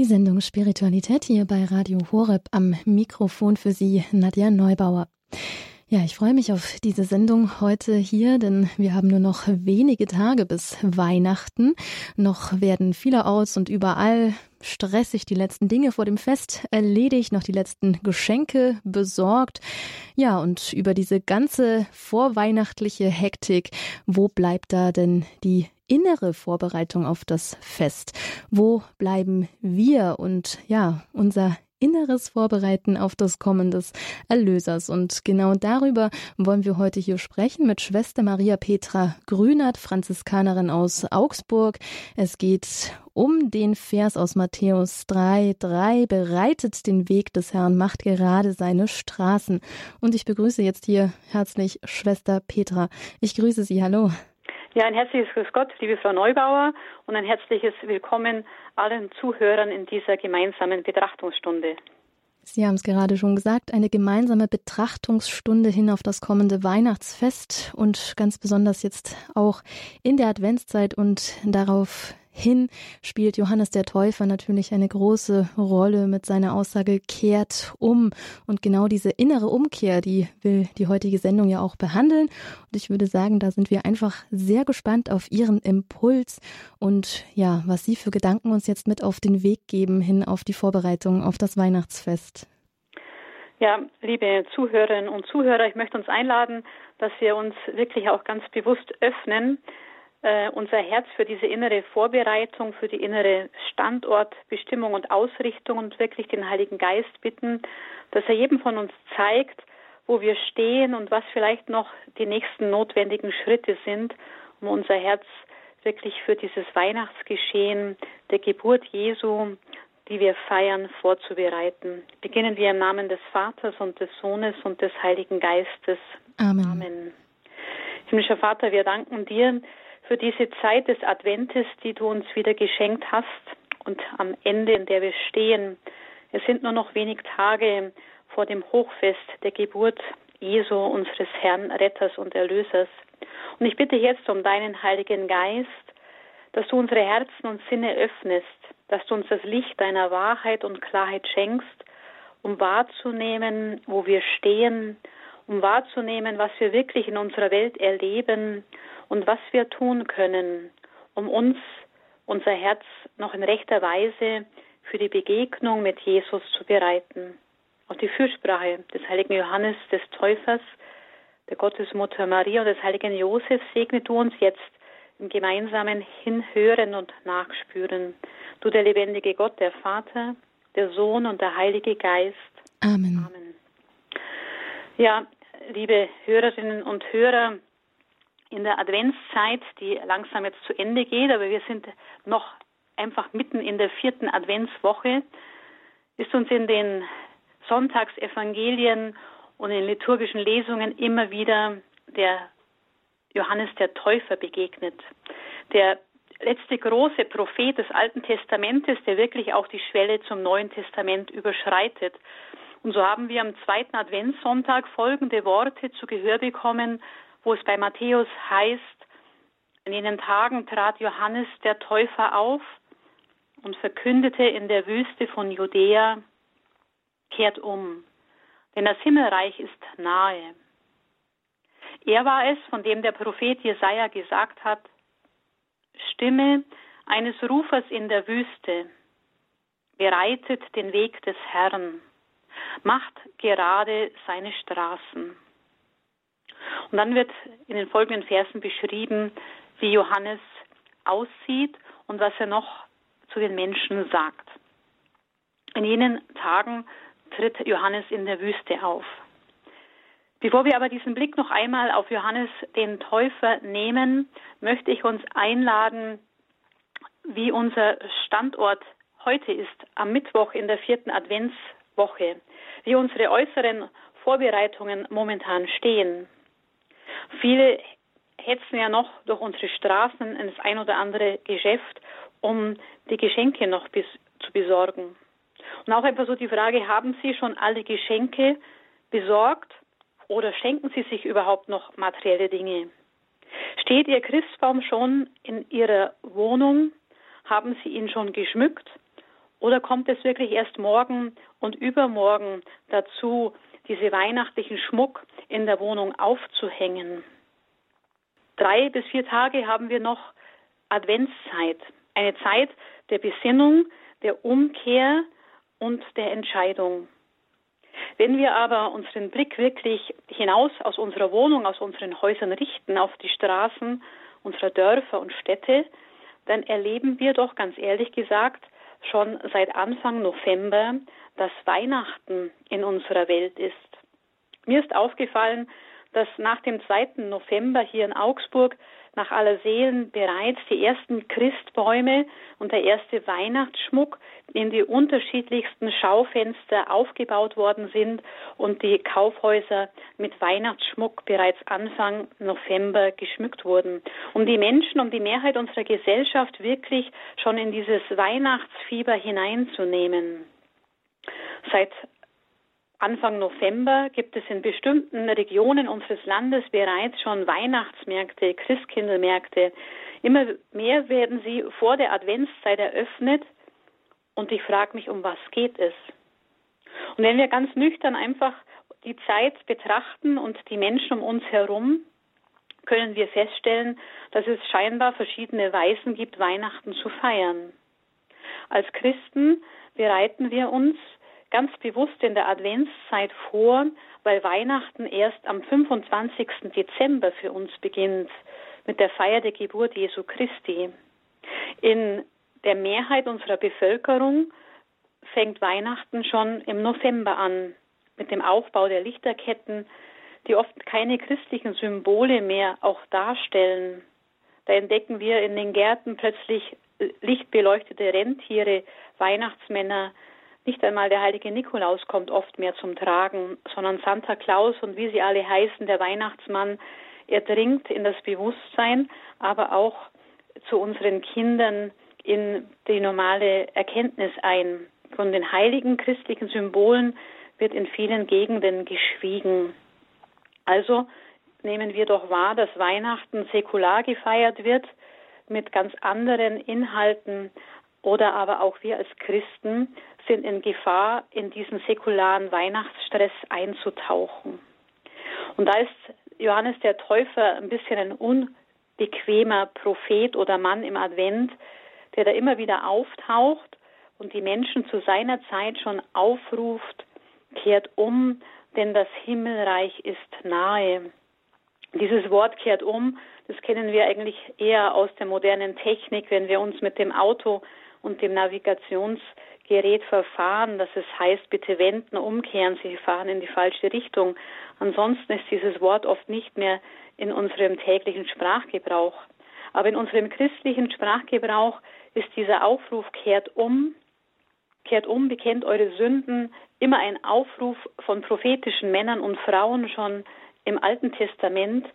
Die Sendung Spiritualität hier bei Radio Horeb am Mikrofon für Sie, Nadja Neubauer. Ja, ich freue mich auf diese Sendung heute hier, denn wir haben nur noch wenige Tage bis Weihnachten. Noch werden vielerorts und überall stressig die letzten Dinge vor dem Fest erledigt, noch die letzten Geschenke besorgt. Ja, und über diese ganze vorweihnachtliche Hektik, wo bleibt da denn die innere Vorbereitung auf das Fest? Wo bleiben wir und ja, unser inneres Vorbereiten auf das Kommen des Erlösers. Und genau darüber wollen wir heute hier sprechen mit Schwester Maria Petra Grünert, Franziskanerin aus Augsburg. Es geht um den Vers aus Matthäus 3, 3, bereitet den Weg des Herrn, macht gerade seine Straßen. Und ich begrüße jetzt hier herzlich Schwester Petra. Ich grüße Sie. Hallo. Ja, ein herzliches Grüß Gott, liebe Frau Neubauer, und ein herzliches Willkommen allen Zuhörern in dieser gemeinsamen Betrachtungsstunde. Sie haben es gerade schon gesagt, eine gemeinsame Betrachtungsstunde hin auf das kommende Weihnachtsfest und ganz besonders jetzt auch in der Adventszeit und darauf hin spielt Johannes der Täufer natürlich eine große Rolle mit seiner Aussage kehrt um. Und genau diese innere Umkehr, die will die heutige Sendung ja auch behandeln. Und ich würde sagen, da sind wir einfach sehr gespannt auf Ihren Impuls und ja, was Sie für Gedanken uns jetzt mit auf den Weg geben hin auf die Vorbereitung auf das Weihnachtsfest. Ja, liebe Zuhörerinnen und Zuhörer, ich möchte uns einladen, dass wir uns wirklich auch ganz bewusst öffnen äh, unser Herz für diese innere Vorbereitung, für die innere Standortbestimmung und Ausrichtung und wirklich den Heiligen Geist bitten, dass er jedem von uns zeigt, wo wir stehen und was vielleicht noch die nächsten notwendigen Schritte sind, um unser Herz wirklich für dieses Weihnachtsgeschehen der Geburt Jesu, die wir feiern, vorzubereiten. Beginnen wir im Namen des Vaters und des Sohnes und des Heiligen Geistes. Amen. Amen. Himmlischer Vater, wir danken dir, für diese Zeit des Adventes, die du uns wieder geschenkt hast und am Ende, in der wir stehen. Es sind nur noch wenig Tage vor dem Hochfest der Geburt Jesu, unseres Herrn, Retters und Erlösers. Und ich bitte jetzt um deinen Heiligen Geist, dass du unsere Herzen und Sinne öffnest, dass du uns das Licht deiner Wahrheit und Klarheit schenkst, um wahrzunehmen, wo wir stehen, um wahrzunehmen, was wir wirklich in unserer Welt erleben und was wir tun können, um uns, unser Herz noch in rechter Weise für die Begegnung mit Jesus zu bereiten. Auch die Fürsprache des heiligen Johannes des Täufers, der Gottesmutter Maria und des heiligen Josef segne du uns jetzt im gemeinsamen Hinhören und Nachspüren. Du der lebendige Gott, der Vater, der Sohn und der Heilige Geist. Amen. Amen. Ja, liebe Hörerinnen und Hörer, in der Adventszeit, die langsam jetzt zu Ende geht, aber wir sind noch einfach mitten in der vierten Adventswoche, ist uns in den Sonntagsevangelien und in liturgischen Lesungen immer wieder der Johannes der Täufer begegnet. Der letzte große Prophet des Alten Testamentes, der wirklich auch die Schwelle zum Neuen Testament überschreitet. Und so haben wir am zweiten Adventssonntag folgende Worte zu Gehör bekommen wo es bei Matthäus heißt, in jenen Tagen trat Johannes der Täufer auf und verkündete in der Wüste von Judäa, kehrt um, denn das Himmelreich ist nahe. Er war es, von dem der Prophet Jesaja gesagt hat, Stimme eines Rufers in der Wüste, bereitet den Weg des Herrn, macht gerade seine Straßen. Und dann wird in den folgenden Versen beschrieben, wie Johannes aussieht und was er noch zu den Menschen sagt. In jenen Tagen tritt Johannes in der Wüste auf. Bevor wir aber diesen Blick noch einmal auf Johannes den Täufer nehmen, möchte ich uns einladen, wie unser Standort heute ist, am Mittwoch in der vierten Adventswoche, wie unsere äußeren Vorbereitungen momentan stehen. Viele hetzen ja noch durch unsere Straßen ins ein oder andere Geschäft, um die Geschenke noch bis, zu besorgen. Und auch einfach so die Frage, haben Sie schon alle Geschenke besorgt oder schenken Sie sich überhaupt noch materielle Dinge? Steht Ihr Christbaum schon in Ihrer Wohnung? Haben Sie ihn schon geschmückt? Oder kommt es wirklich erst morgen und übermorgen dazu, diese weihnachtlichen Schmuck in der Wohnung aufzuhängen? Drei bis vier Tage haben wir noch Adventszeit, eine Zeit der Besinnung, der Umkehr und der Entscheidung. Wenn wir aber unseren Blick wirklich hinaus aus unserer Wohnung, aus unseren Häusern richten, auf die Straßen unserer Dörfer und Städte, dann erleben wir doch ganz ehrlich gesagt schon seit Anfang November, dass Weihnachten in unserer Welt ist. Mir ist aufgefallen, dass nach dem 2. November hier in Augsburg nach aller Seelen bereits die ersten Christbäume und der erste Weihnachtsschmuck in die unterschiedlichsten Schaufenster aufgebaut worden sind und die Kaufhäuser mit Weihnachtsschmuck bereits Anfang November geschmückt wurden, um die Menschen, um die Mehrheit unserer Gesellschaft wirklich schon in dieses Weihnachtsfieber hineinzunehmen. Seit Anfang November gibt es in bestimmten Regionen unseres Landes bereits schon Weihnachtsmärkte, Christkindlmärkte. Immer mehr werden sie vor der Adventszeit eröffnet und ich frage mich, um was geht es? Und wenn wir ganz nüchtern einfach die Zeit betrachten und die Menschen um uns herum, können wir feststellen, dass es scheinbar verschiedene Weisen gibt, Weihnachten zu feiern. Als Christen bereiten wir uns ganz bewusst in der Adventszeit vor, weil Weihnachten erst am 25. Dezember für uns beginnt mit der Feier der Geburt Jesu Christi. In der Mehrheit unserer Bevölkerung fängt Weihnachten schon im November an mit dem Aufbau der Lichterketten, die oft keine christlichen Symbole mehr auch darstellen. Da entdecken wir in den Gärten plötzlich lichtbeleuchtete Rentiere, Weihnachtsmänner, nicht einmal der heilige Nikolaus kommt oft mehr zum Tragen, sondern Santa Claus und wie sie alle heißen, der Weihnachtsmann, er dringt in das Bewusstsein, aber auch zu unseren Kindern in die normale Erkenntnis ein. Von den heiligen christlichen Symbolen wird in vielen Gegenden geschwiegen. Also nehmen wir doch wahr, dass Weihnachten säkular gefeiert wird mit ganz anderen Inhalten oder aber auch wir als Christen sind in Gefahr, in diesen säkularen Weihnachtsstress einzutauchen. Und da ist Johannes der Täufer ein bisschen ein unbequemer Prophet oder Mann im Advent, der da immer wieder auftaucht und die Menschen zu seiner Zeit schon aufruft, kehrt um, denn das Himmelreich ist nahe. Dieses Wort kehrt um, das kennen wir eigentlich eher aus der modernen Technik, wenn wir uns mit dem Auto und dem Navigationsgerät verfahren, dass es heißt, bitte wenden, umkehren, Sie fahren in die falsche Richtung. Ansonsten ist dieses Wort oft nicht mehr in unserem täglichen Sprachgebrauch. Aber in unserem christlichen Sprachgebrauch ist dieser Aufruf kehrt um, kehrt um, bekennt eure Sünden, immer ein Aufruf von prophetischen Männern und Frauen schon im Alten Testament.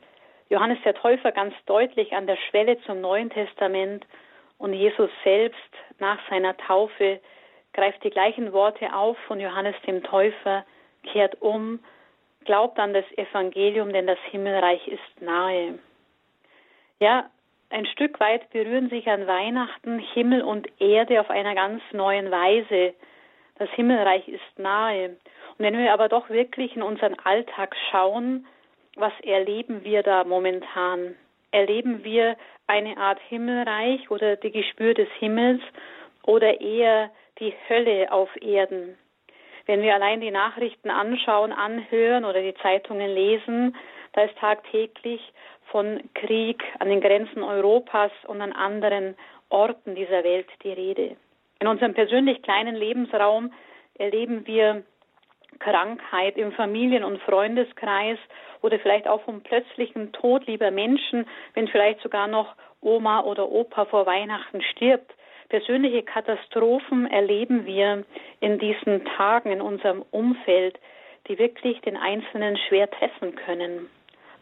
Johannes der Täufer ganz deutlich an der Schwelle zum Neuen Testament und Jesus selbst nach seiner Taufe greift die gleichen Worte auf von Johannes dem Täufer, kehrt um, glaubt an das Evangelium, denn das Himmelreich ist nahe. Ja, ein Stück weit berühren sich an Weihnachten Himmel und Erde auf einer ganz neuen Weise. Das Himmelreich ist nahe. Und wenn wir aber doch wirklich in unseren Alltag schauen, was erleben wir da momentan? Erleben wir eine Art Himmelreich oder die Gespür des Himmels oder eher die Hölle auf Erden? Wenn wir allein die Nachrichten anschauen, anhören oder die Zeitungen lesen, da ist tagtäglich von Krieg an den Grenzen Europas und an anderen Orten dieser Welt die Rede. In unserem persönlich kleinen Lebensraum erleben wir Krankheit im Familien- und Freundeskreis oder vielleicht auch vom plötzlichen Tod lieber Menschen, wenn vielleicht sogar noch Oma oder Opa vor Weihnachten stirbt. Persönliche Katastrophen erleben wir in diesen Tagen in unserem Umfeld, die wirklich den Einzelnen schwer treffen können.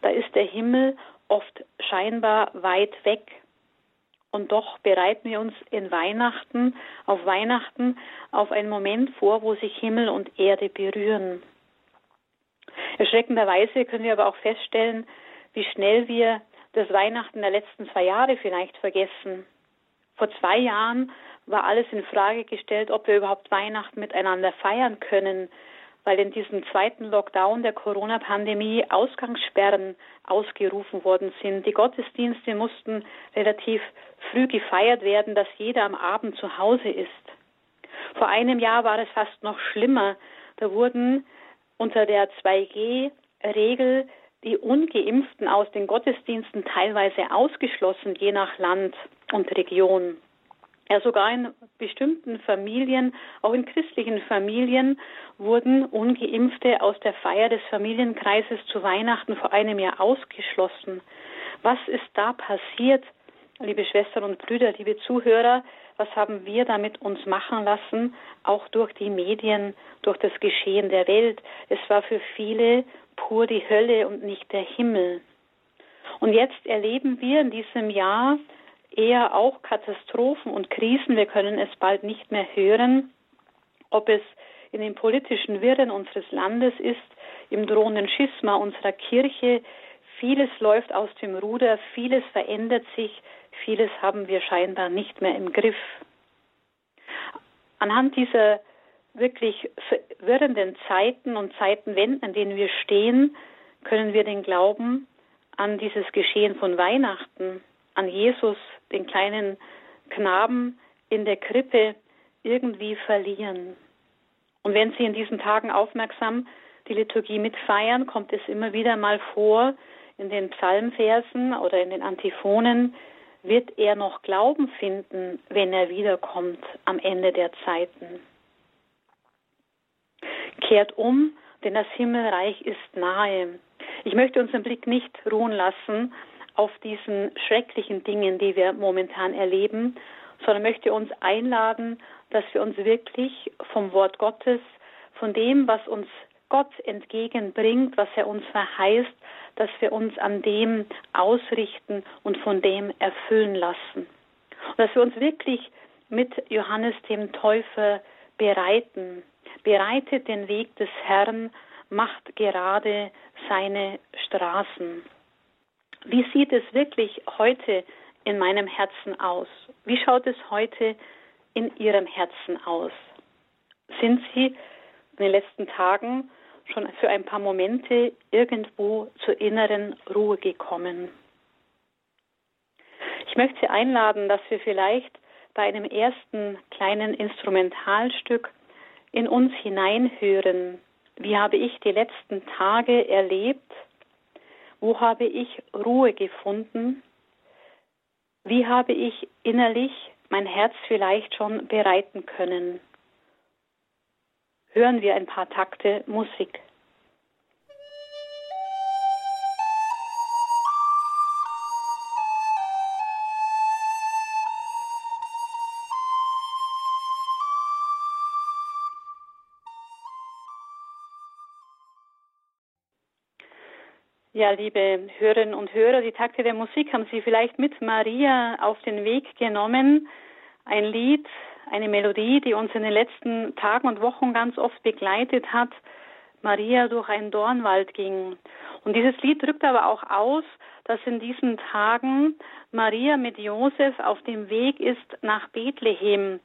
Da ist der Himmel oft scheinbar weit weg. Und doch bereiten wir uns in Weihnachten, auf Weihnachten, auf einen Moment vor, wo sich Himmel und Erde berühren. Erschreckenderweise können wir aber auch feststellen, wie schnell wir das Weihnachten der letzten zwei Jahre vielleicht vergessen. Vor zwei Jahren war alles in Frage gestellt, ob wir überhaupt Weihnachten miteinander feiern können, weil in diesem zweiten Lockdown der Corona-Pandemie Ausgangssperren ausgerufen worden sind. Die Gottesdienste mussten relativ früh gefeiert werden, dass jeder am Abend zu Hause ist. Vor einem Jahr war es fast noch schlimmer. Da wurden unter der 2G-Regel die ungeimpften aus den Gottesdiensten teilweise ausgeschlossen, je nach Land und Region. Ja, sogar in bestimmten Familien, auch in christlichen Familien, wurden ungeimpfte aus der Feier des Familienkreises zu Weihnachten vor einem Jahr ausgeschlossen. Was ist da passiert, liebe Schwestern und Brüder, liebe Zuhörer? Was haben wir damit uns machen lassen, auch durch die Medien, durch das Geschehen der Welt? Es war für viele pur die Hölle und nicht der Himmel. Und jetzt erleben wir in diesem Jahr eher auch Katastrophen und Krisen. Wir können es bald nicht mehr hören, ob es in den politischen Wirren unseres Landes ist, im drohenden Schisma unserer Kirche. Vieles läuft aus dem Ruder, vieles verändert sich, vieles haben wir scheinbar nicht mehr im Griff. Anhand dieser wirklich verwirrenden Zeiten und Zeitenwenden, an denen wir stehen, können wir den Glauben an dieses Geschehen von Weihnachten, an Jesus, den kleinen Knaben in der Krippe, irgendwie verlieren. Und wenn Sie in diesen Tagen aufmerksam die Liturgie mitfeiern, kommt es immer wieder mal vor, in den Psalmversen oder in den Antiphonen, wird er noch Glauben finden, wenn er wiederkommt am Ende der Zeiten. Kehrt um, denn das Himmelreich ist nahe. Ich möchte unseren Blick nicht ruhen lassen auf diesen schrecklichen Dingen, die wir momentan erleben, sondern möchte uns einladen, dass wir uns wirklich vom Wort Gottes, von dem, was uns Gott entgegenbringt, was er uns verheißt, dass wir uns an dem ausrichten und von dem erfüllen lassen. Und dass wir uns wirklich mit Johannes dem Täufer bereiten. Bereitet den Weg des Herrn, macht gerade seine Straßen. Wie sieht es wirklich heute in meinem Herzen aus? Wie schaut es heute in Ihrem Herzen aus? Sind Sie in den letzten Tagen schon für ein paar Momente irgendwo zur inneren Ruhe gekommen? Ich möchte Sie einladen, dass wir vielleicht bei einem ersten kleinen Instrumentalstück in uns hineinhören. Wie habe ich die letzten Tage erlebt? Wo habe ich Ruhe gefunden? Wie habe ich innerlich mein Herz vielleicht schon bereiten können? Hören wir ein paar Takte Musik. Ja, liebe Hörerinnen und Hörer, die Takte der Musik haben Sie vielleicht mit Maria auf den Weg genommen. Ein Lied, eine Melodie, die uns in den letzten Tagen und Wochen ganz oft begleitet hat. Maria durch einen Dornwald ging. Und dieses Lied drückt aber auch aus, dass in diesen Tagen Maria mit Josef auf dem Weg ist nach Bethlehem,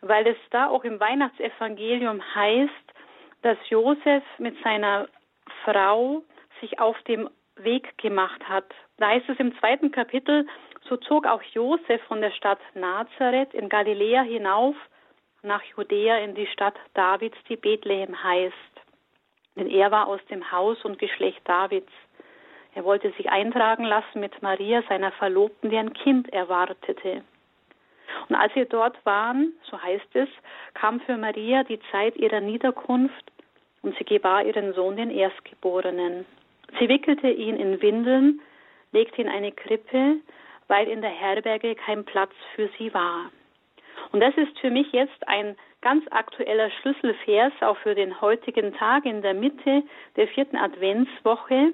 weil es da auch im Weihnachtsevangelium heißt, dass Josef mit seiner Frau sich auf dem Weg gemacht hat. Da heißt es im zweiten Kapitel, so zog auch Josef von der Stadt Nazareth in Galiläa hinauf nach Judäa in die Stadt Davids, die Bethlehem heißt. Denn er war aus dem Haus und Geschlecht Davids. Er wollte sich eintragen lassen mit Maria, seiner Verlobten, die ein Kind erwartete. Und als sie dort waren, so heißt es, kam für Maria die Zeit ihrer Niederkunft und sie gebar ihren Sohn, den Erstgeborenen. Sie wickelte ihn in Windeln, legte ihn in eine Krippe, weil in der Herberge kein Platz für sie war. Und das ist für mich jetzt ein ganz aktueller Schlüsselvers auch für den heutigen Tag in der Mitte der vierten Adventswoche.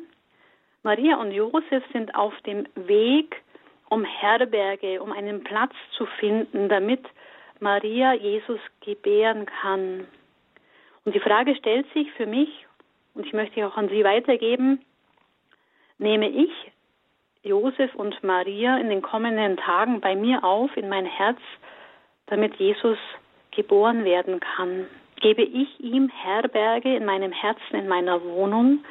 Maria und Josef sind auf dem Weg, um Herberge, um einen Platz zu finden, damit Maria Jesus gebären kann. Und die Frage stellt sich für mich, und ich möchte auch an Sie weitergeben, nehme ich Josef und Maria in den kommenden Tagen bei mir auf, in mein Herz, damit Jesus geboren werden kann? Gebe ich ihm Herberge in meinem Herzen, in meiner Wohnung?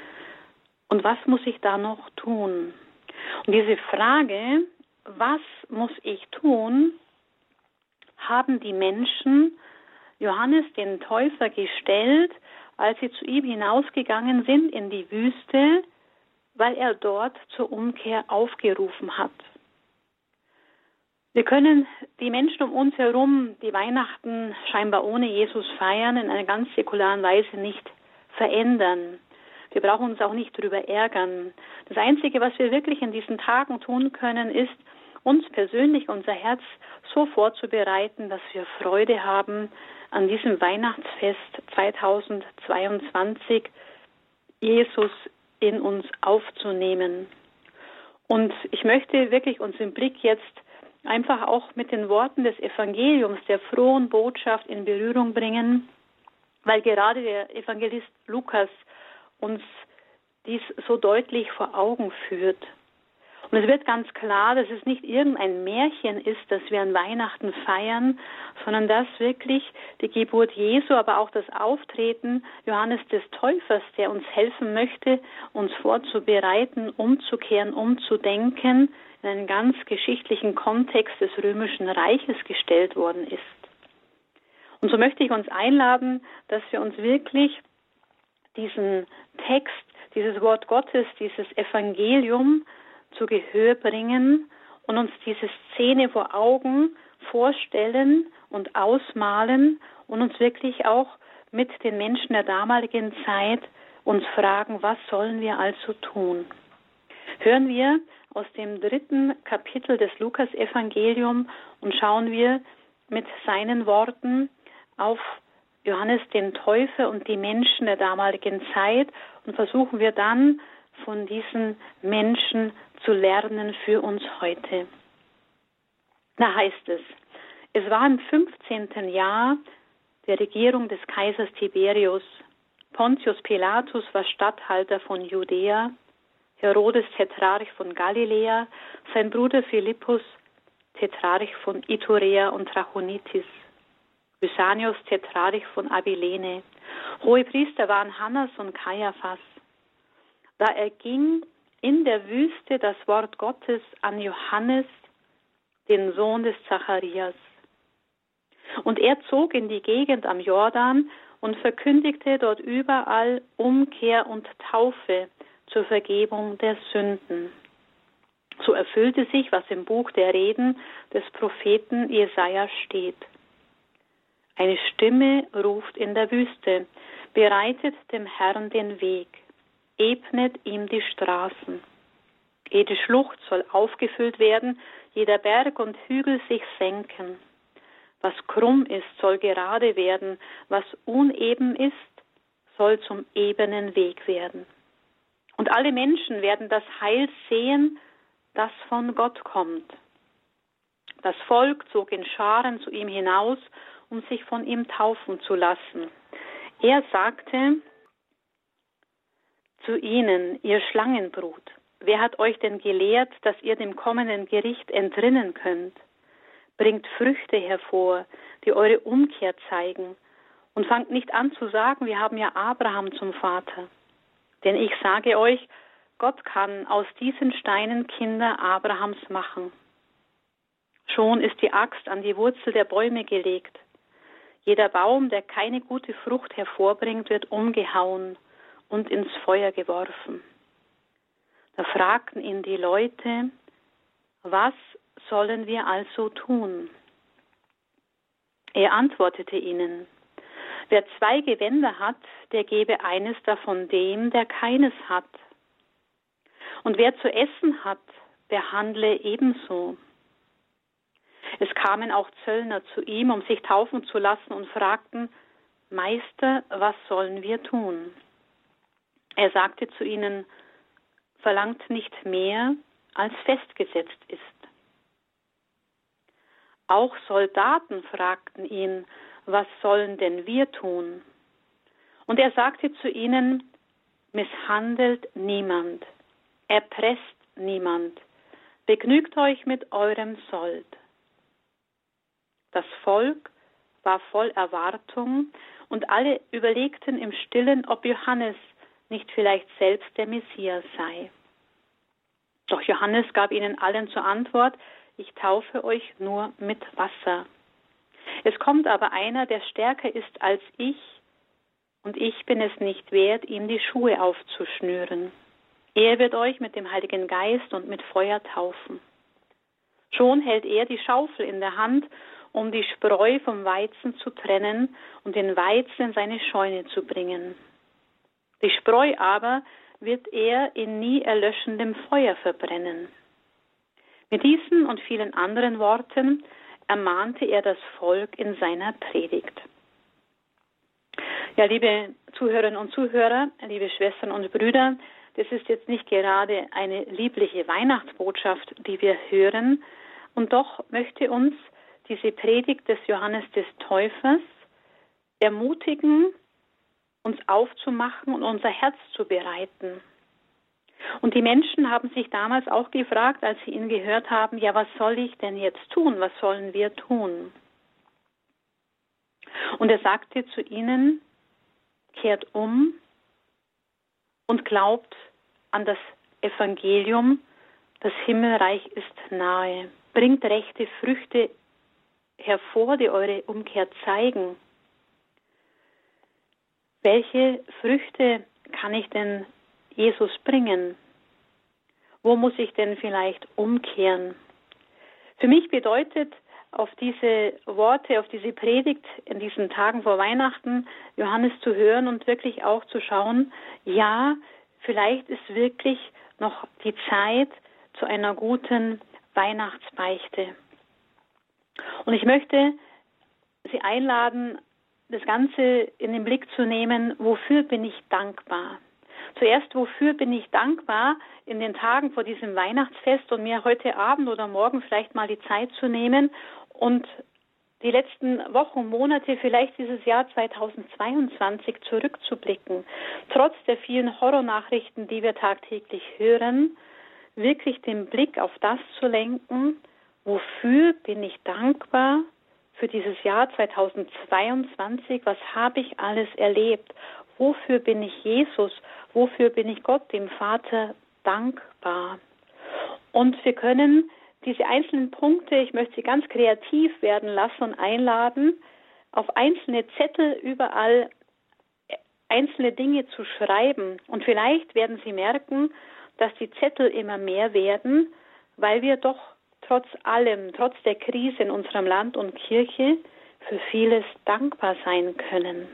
Und was muss ich da noch tun? Und diese Frage, was muss ich tun, haben die Menschen Johannes den Täufer gestellt, als sie zu ihm hinausgegangen sind in die Wüste, weil er dort zur Umkehr aufgerufen hat. Wir können die Menschen um uns herum, die Weihnachten scheinbar ohne Jesus feiern, in einer ganz säkularen Weise nicht verändern. Wir brauchen uns auch nicht darüber ärgern. Das Einzige, was wir wirklich in diesen Tagen tun können, ist, uns persönlich unser Herz so vorzubereiten, dass wir Freude haben an diesem Weihnachtsfest 2022, Jesus in uns aufzunehmen. Und ich möchte wirklich unseren Blick jetzt einfach auch mit den Worten des Evangeliums, der frohen Botschaft in Berührung bringen, weil gerade der Evangelist Lukas uns dies so deutlich vor Augen führt. Und es wird ganz klar, dass es nicht irgendein Märchen ist, das wir an Weihnachten feiern, sondern dass wirklich die Geburt Jesu, aber auch das Auftreten Johannes des Täufers, der uns helfen möchte, uns vorzubereiten, umzukehren, umzudenken, in einen ganz geschichtlichen Kontext des römischen Reiches gestellt worden ist. Und so möchte ich uns einladen, dass wir uns wirklich diesen Text, dieses Wort Gottes, dieses Evangelium zu Gehör bringen und uns diese Szene vor Augen vorstellen und ausmalen und uns wirklich auch mit den Menschen der damaligen Zeit uns fragen, was sollen wir also tun? Hören wir aus dem dritten Kapitel des Lukas-Evangelium und schauen wir mit seinen Worten auf Johannes den Täufer und die Menschen der damaligen Zeit und versuchen wir dann von diesen Menschen zu lernen für uns heute. Da heißt es, es war im 15. Jahr der Regierung des Kaisers Tiberius. Pontius Pilatus war Statthalter von Judäa, Herodes Tetrarch von Galiläa, sein Bruder Philippus Tetrarch von Iturea und Trachonitis, Lysanius Tetrarch von Abilene. Hohe Priester waren Hannas und Kaiaphas. Da erging in der Wüste das Wort Gottes an Johannes, den Sohn des Zacharias. Und er zog in die Gegend am Jordan und verkündigte dort überall Umkehr und Taufe zur Vergebung der Sünden. So erfüllte sich, was im Buch der Reden des Propheten Jesaja steht. Eine Stimme ruft in der Wüste, bereitet dem Herrn den Weg ebnet ihm die Straßen. Jede Schlucht soll aufgefüllt werden, jeder Berg und Hügel sich senken. Was krumm ist, soll gerade werden, was uneben ist, soll zum ebenen Weg werden. Und alle Menschen werden das Heil sehen, das von Gott kommt. Das Volk zog in Scharen zu ihm hinaus, um sich von ihm taufen zu lassen. Er sagte, zu ihnen, ihr Schlangenbrut. Wer hat euch denn gelehrt, dass ihr dem kommenden Gericht entrinnen könnt? Bringt Früchte hervor, die eure Umkehr zeigen, und fangt nicht an zu sagen, wir haben ja Abraham zum Vater. Denn ich sage euch, Gott kann aus diesen Steinen Kinder Abrahams machen. Schon ist die Axt an die Wurzel der Bäume gelegt. Jeder Baum, der keine gute Frucht hervorbringt, wird umgehauen und ins Feuer geworfen. Da fragten ihn die Leute, was sollen wir also tun? Er antwortete ihnen, wer zwei Gewänder hat, der gebe eines davon dem, der keines hat. Und wer zu essen hat, der handle ebenso. Es kamen auch Zöllner zu ihm, um sich taufen zu lassen und fragten, Meister, was sollen wir tun? Er sagte zu ihnen, verlangt nicht mehr, als festgesetzt ist. Auch Soldaten fragten ihn, was sollen denn wir tun? Und er sagte zu ihnen, misshandelt niemand, erpresst niemand, begnügt euch mit eurem Sold. Das Volk war voll Erwartung und alle überlegten im stillen, ob Johannes nicht vielleicht selbst der Messias sei. Doch Johannes gab ihnen allen zur Antwort, ich taufe euch nur mit Wasser. Es kommt aber einer, der stärker ist als ich, und ich bin es nicht wert, ihm die Schuhe aufzuschnüren. Er wird euch mit dem Heiligen Geist und mit Feuer taufen. Schon hält er die Schaufel in der Hand, um die Spreu vom Weizen zu trennen und den Weizen in seine Scheune zu bringen. Die Spreu aber wird er in nie erlöschendem Feuer verbrennen. Mit diesen und vielen anderen Worten ermahnte er das Volk in seiner Predigt. Ja, liebe Zuhörerinnen und Zuhörer, liebe Schwestern und Brüder, das ist jetzt nicht gerade eine liebliche Weihnachtsbotschaft, die wir hören, und doch möchte uns diese Predigt des Johannes des Täufers ermutigen, uns aufzumachen und unser Herz zu bereiten. Und die Menschen haben sich damals auch gefragt, als sie ihn gehört haben, ja, was soll ich denn jetzt tun? Was sollen wir tun? Und er sagte zu ihnen, kehrt um und glaubt an das Evangelium, das Himmelreich ist nahe. Bringt rechte Früchte hervor, die eure Umkehr zeigen. Welche Früchte kann ich denn Jesus bringen? Wo muss ich denn vielleicht umkehren? Für mich bedeutet auf diese Worte, auf diese Predigt in diesen Tagen vor Weihnachten Johannes zu hören und wirklich auch zu schauen, ja, vielleicht ist wirklich noch die Zeit zu einer guten Weihnachtsbeichte. Und ich möchte Sie einladen, das Ganze in den Blick zu nehmen, wofür bin ich dankbar? Zuerst, wofür bin ich dankbar in den Tagen vor diesem Weihnachtsfest und mir heute Abend oder morgen vielleicht mal die Zeit zu nehmen und die letzten Wochen, Monate, vielleicht dieses Jahr 2022 zurückzublicken, trotz der vielen Horrornachrichten, die wir tagtäglich hören, wirklich den Blick auf das zu lenken, wofür bin ich dankbar für dieses Jahr 2022, was habe ich alles erlebt, wofür bin ich Jesus, wofür bin ich Gott, dem Vater, dankbar. Und wir können diese einzelnen Punkte, ich möchte sie ganz kreativ werden lassen und einladen, auf einzelne Zettel überall einzelne Dinge zu schreiben. Und vielleicht werden Sie merken, dass die Zettel immer mehr werden, weil wir doch trotz allem, trotz der Krise in unserem Land und Kirche für vieles dankbar sein können.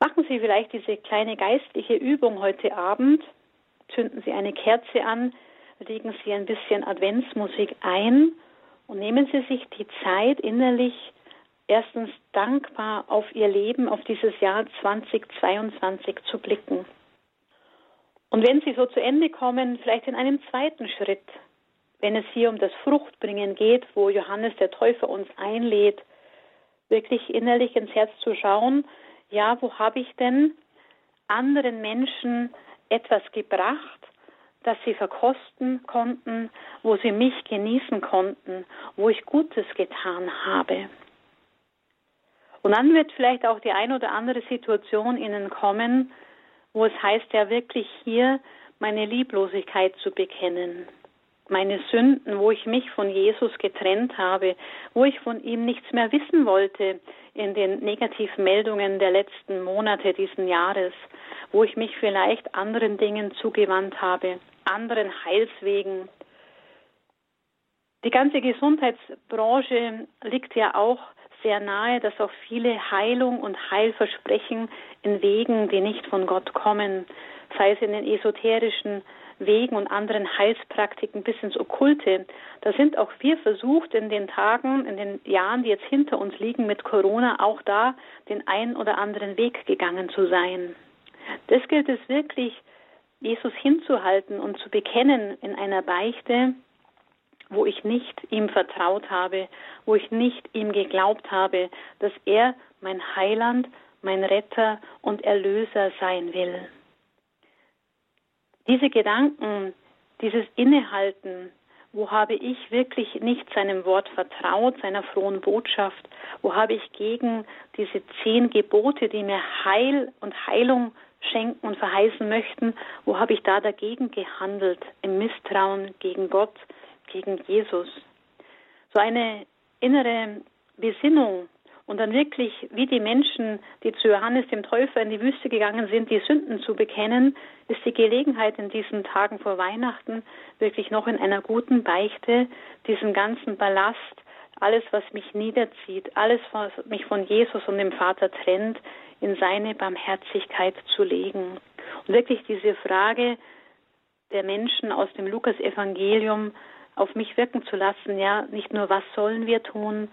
Machen Sie vielleicht diese kleine geistliche Übung heute Abend. Zünden Sie eine Kerze an, legen Sie ein bisschen Adventsmusik ein und nehmen Sie sich die Zeit innerlich erstens dankbar auf Ihr Leben, auf dieses Jahr 2022 zu blicken. Und wenn Sie so zu Ende kommen, vielleicht in einem zweiten Schritt, wenn es hier um das Fruchtbringen geht, wo Johannes der Täufer uns einlädt, wirklich innerlich ins Herz zu schauen, ja, wo habe ich denn anderen Menschen etwas gebracht, das sie verkosten konnten, wo sie mich genießen konnten, wo ich Gutes getan habe. Und dann wird vielleicht auch die ein oder andere Situation ihnen kommen, wo es heißt ja wirklich hier meine Lieblosigkeit zu bekennen meine Sünden, wo ich mich von Jesus getrennt habe, wo ich von ihm nichts mehr wissen wollte in den Negativmeldungen der letzten Monate diesen Jahres, wo ich mich vielleicht anderen Dingen zugewandt habe, anderen Heilswegen. Die ganze Gesundheitsbranche liegt ja auch sehr nahe, dass auch viele Heilung und Heilversprechen in Wegen, die nicht von Gott kommen, sei es in den esoterischen Wegen und anderen Heilspraktiken bis ins Okkulte. Da sind auch wir versucht, in den Tagen, in den Jahren, die jetzt hinter uns liegen mit Corona, auch da den einen oder anderen Weg gegangen zu sein. Das gilt es wirklich, Jesus hinzuhalten und zu bekennen in einer Beichte, wo ich nicht ihm vertraut habe, wo ich nicht ihm geglaubt habe, dass er mein Heiland, mein Retter und Erlöser sein will. Diese Gedanken, dieses Innehalten, wo habe ich wirklich nicht seinem Wort vertraut, seiner frohen Botschaft? Wo habe ich gegen diese zehn Gebote, die mir Heil und Heilung schenken und verheißen möchten, wo habe ich da dagegen gehandelt? Im Misstrauen gegen Gott, gegen Jesus. So eine innere Besinnung und dann wirklich, wie die Menschen, die zu Johannes dem Täufer in die Wüste gegangen sind, die Sünden zu bekennen, ist die Gelegenheit in diesen Tagen vor Weihnachten wirklich noch in einer guten Beichte diesen ganzen Ballast, alles, was mich niederzieht, alles, was mich von Jesus und dem Vater trennt, in seine Barmherzigkeit zu legen. Und wirklich diese Frage der Menschen aus dem Lukas-Evangelium auf mich wirken zu lassen, ja, nicht nur, was sollen wir tun,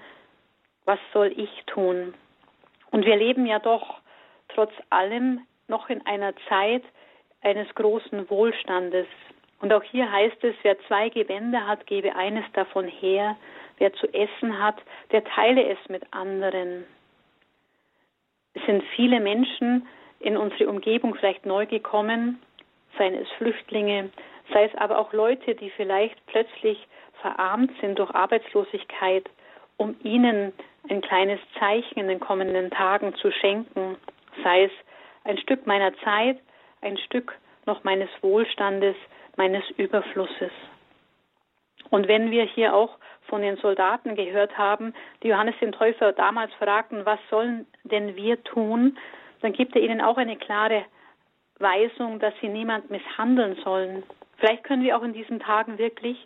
was soll ich tun? Und wir leben ja doch trotz allem noch in einer Zeit eines großen Wohlstandes. Und auch hier heißt es, wer zwei Gewänder hat, gebe eines davon her. Wer zu essen hat, der teile es mit anderen. Es sind viele Menschen in unsere Umgebung vielleicht neu gekommen, seien es Flüchtlinge, sei es aber auch Leute, die vielleicht plötzlich verarmt sind durch Arbeitslosigkeit, um ihnen ein kleines Zeichen in den kommenden Tagen zu schenken, sei es ein Stück meiner Zeit, ein Stück noch meines Wohlstandes, meines Überflusses. Und wenn wir hier auch von den Soldaten gehört haben, die Johannes den Täufer damals fragten, was sollen denn wir tun, dann gibt er ihnen auch eine klare Weisung, dass sie niemand misshandeln sollen. Vielleicht können wir auch in diesen Tagen wirklich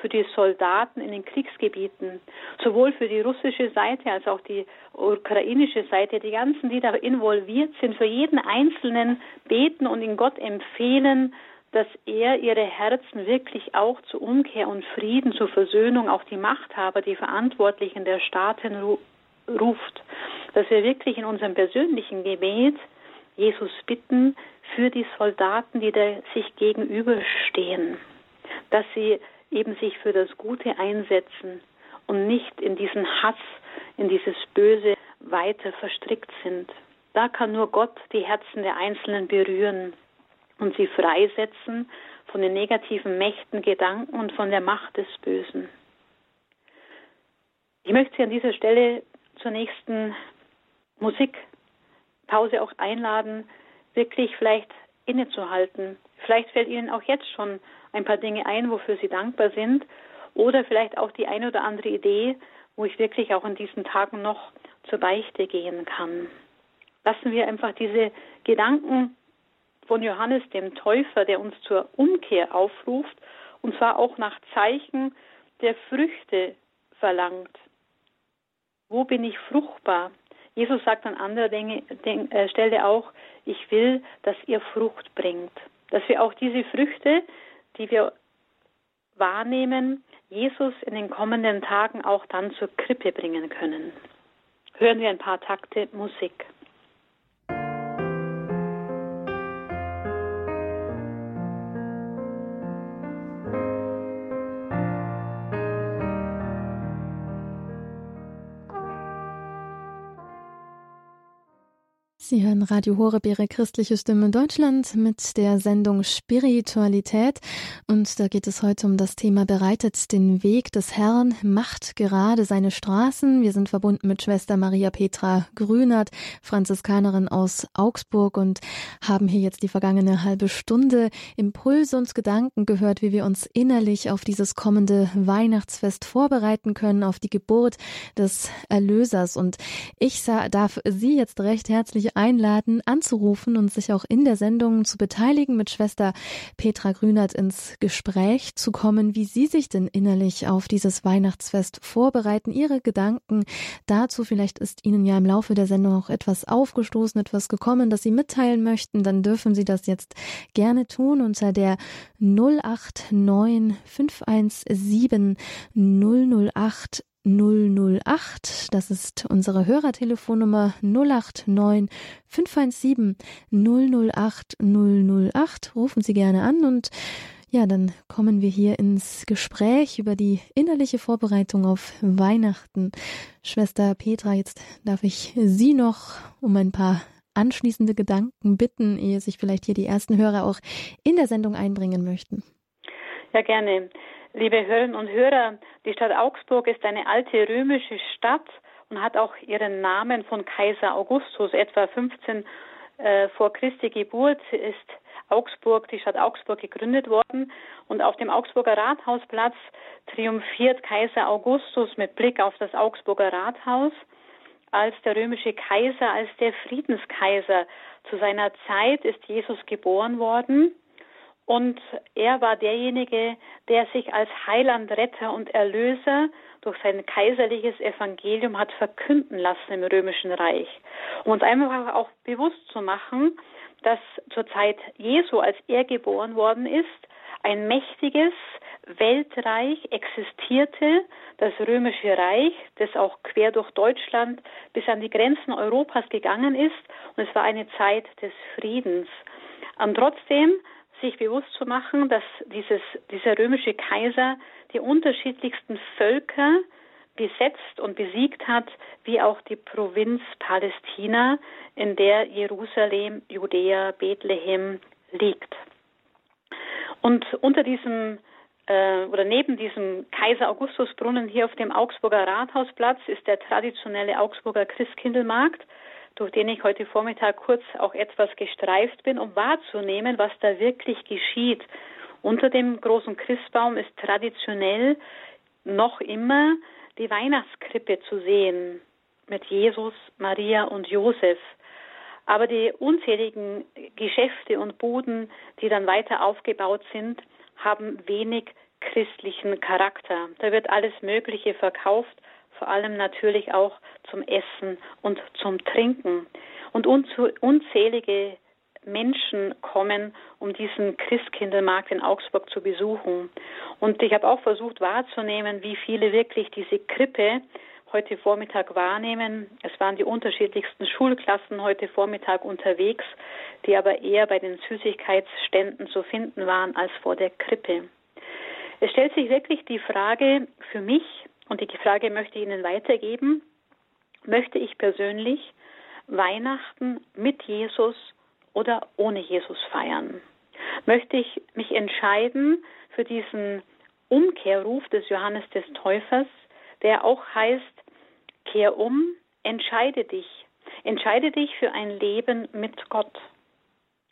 für die Soldaten in den Kriegsgebieten, sowohl für die russische Seite als auch die ukrainische Seite, die ganzen, die da involviert sind, für jeden Einzelnen beten und in Gott empfehlen, dass er ihre Herzen wirklich auch zur Umkehr und Frieden, zur Versöhnung, auch die Machthaber, die Verantwortlichen der Staaten ruft, dass wir wirklich in unserem persönlichen Gebet Jesus bitten für die Soldaten, die da sich gegenüberstehen, dass sie eben sich für das Gute einsetzen und nicht in diesen Hass, in dieses Böse weiter verstrickt sind. Da kann nur Gott die Herzen der Einzelnen berühren und sie freisetzen von den negativen Mächten, Gedanken und von der Macht des Bösen. Ich möchte Sie an dieser Stelle zur nächsten Musikpause auch einladen, wirklich vielleicht innezuhalten. Vielleicht fällt Ihnen auch jetzt schon ein paar Dinge ein, wofür Sie dankbar sind. Oder vielleicht auch die eine oder andere Idee, wo ich wirklich auch in diesen Tagen noch zur Beichte gehen kann. Lassen wir einfach diese Gedanken von Johannes dem Täufer, der uns zur Umkehr aufruft, und zwar auch nach Zeichen der Früchte verlangt. Wo bin ich fruchtbar? Jesus sagt an anderer äh, Stelle auch, ich will, dass ihr Frucht bringt. Dass wir auch diese Früchte, die wir wahrnehmen, Jesus in den kommenden Tagen auch dann zur Krippe bringen können. Hören wir ein paar Takte Musik. Hören Radio Horeb, Ihre christliche Stimme Deutschland mit der Sendung Spiritualität. Und da geht es heute um das Thema Bereitet den Weg des Herrn, macht gerade seine Straßen. Wir sind verbunden mit Schwester Maria Petra Grünert, Franziskanerin aus Augsburg und haben hier jetzt die vergangene halbe Stunde Impulse und Gedanken gehört, wie wir uns innerlich auf dieses kommende Weihnachtsfest vorbereiten können, auf die Geburt des Erlösers. Und ich darf Sie jetzt recht herzlich einladen, anzurufen und sich auch in der Sendung zu beteiligen, mit Schwester Petra Grünert ins Gespräch zu kommen, wie Sie sich denn innerlich auf dieses Weihnachtsfest vorbereiten, Ihre Gedanken dazu. Vielleicht ist Ihnen ja im Laufe der Sendung auch etwas aufgestoßen, etwas gekommen, das Sie mitteilen möchten. Dann dürfen Sie das jetzt gerne tun unter der 089 517 008 008. Das ist unsere Hörertelefonnummer 089 517 008 008. Rufen Sie gerne an und ja, dann kommen wir hier ins Gespräch über die innerliche Vorbereitung auf Weihnachten. Schwester Petra, jetzt darf ich Sie noch um ein paar anschließende Gedanken bitten, ehe sich vielleicht hier die ersten Hörer auch in der Sendung einbringen möchten. Ja, gerne. Liebe Hörerinnen und Hörer, die Stadt Augsburg ist eine alte römische Stadt und hat auch ihren Namen von Kaiser Augustus. Etwa 15 äh, vor Christi Geburt ist Augsburg, die Stadt Augsburg gegründet worden und auf dem Augsburger Rathausplatz triumphiert Kaiser Augustus mit Blick auf das Augsburger Rathaus als der römische Kaiser, als der Friedenskaiser. Zu seiner Zeit ist Jesus geboren worden und er war derjenige, der sich als Heiland, Retter und Erlöser durch sein kaiserliches Evangelium hat verkünden lassen im römischen Reich. Um uns einfach auch bewusst zu machen, dass zur Zeit Jesu, als er geboren worden ist, ein mächtiges Weltreich existierte, das römische Reich, das auch quer durch Deutschland bis an die Grenzen Europas gegangen ist. Und es war eine Zeit des Friedens. Und trotzdem sich bewusst zu machen, dass dieses, dieser römische Kaiser die unterschiedlichsten Völker besetzt und besiegt hat, wie auch die Provinz Palästina, in der Jerusalem, Judäa, Bethlehem liegt. Und unter diesem äh, oder neben diesem Kaiser Augustusbrunnen hier auf dem Augsburger Rathausplatz ist der traditionelle Augsburger Christkindlmarkt, durch den ich heute Vormittag kurz auch etwas gestreift bin, um wahrzunehmen, was da wirklich geschieht. Unter dem großen Christbaum ist traditionell noch immer die Weihnachtskrippe zu sehen mit Jesus, Maria und Josef. Aber die unzähligen Geschäfte und Buden, die dann weiter aufgebaut sind, haben wenig christlichen Charakter. Da wird alles Mögliche verkauft, vor allem natürlich auch zum Essen und zum Trinken. Und unzählige Menschen kommen, um diesen Christkindlmarkt in Augsburg zu besuchen. Und ich habe auch versucht wahrzunehmen, wie viele wirklich diese Krippe heute Vormittag wahrnehmen. Es waren die unterschiedlichsten Schulklassen heute Vormittag unterwegs, die aber eher bei den Süßigkeitsständen zu finden waren als vor der Krippe. Es stellt sich wirklich die Frage für mich, und die Frage möchte ich Ihnen weitergeben, möchte ich persönlich Weihnachten mit Jesus oder ohne Jesus feiern? Möchte ich mich entscheiden für diesen Umkehrruf des Johannes des Täufers, der auch heißt, kehr um, entscheide dich, entscheide dich für ein Leben mit Gott.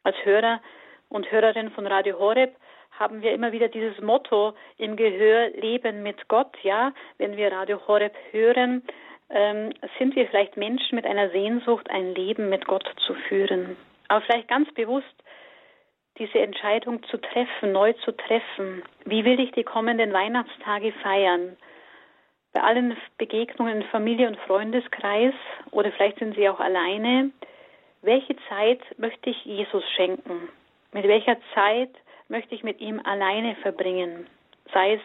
Als Hörer und Hörerin von Radio Horeb haben wir immer wieder dieses Motto im Gehör, Leben mit Gott. Ja, wenn wir Radio Horeb hören, ähm, sind wir vielleicht Menschen mit einer Sehnsucht, ein Leben mit Gott zu führen. Aber vielleicht ganz bewusst diese Entscheidung zu treffen, neu zu treffen. Wie will ich die kommenden Weihnachtstage feiern? Bei allen Begegnungen in Familie und Freundeskreis oder vielleicht sind Sie auch alleine. Welche Zeit möchte ich Jesus schenken? Mit welcher Zeit möchte ich mit ihm alleine verbringen? Sei es,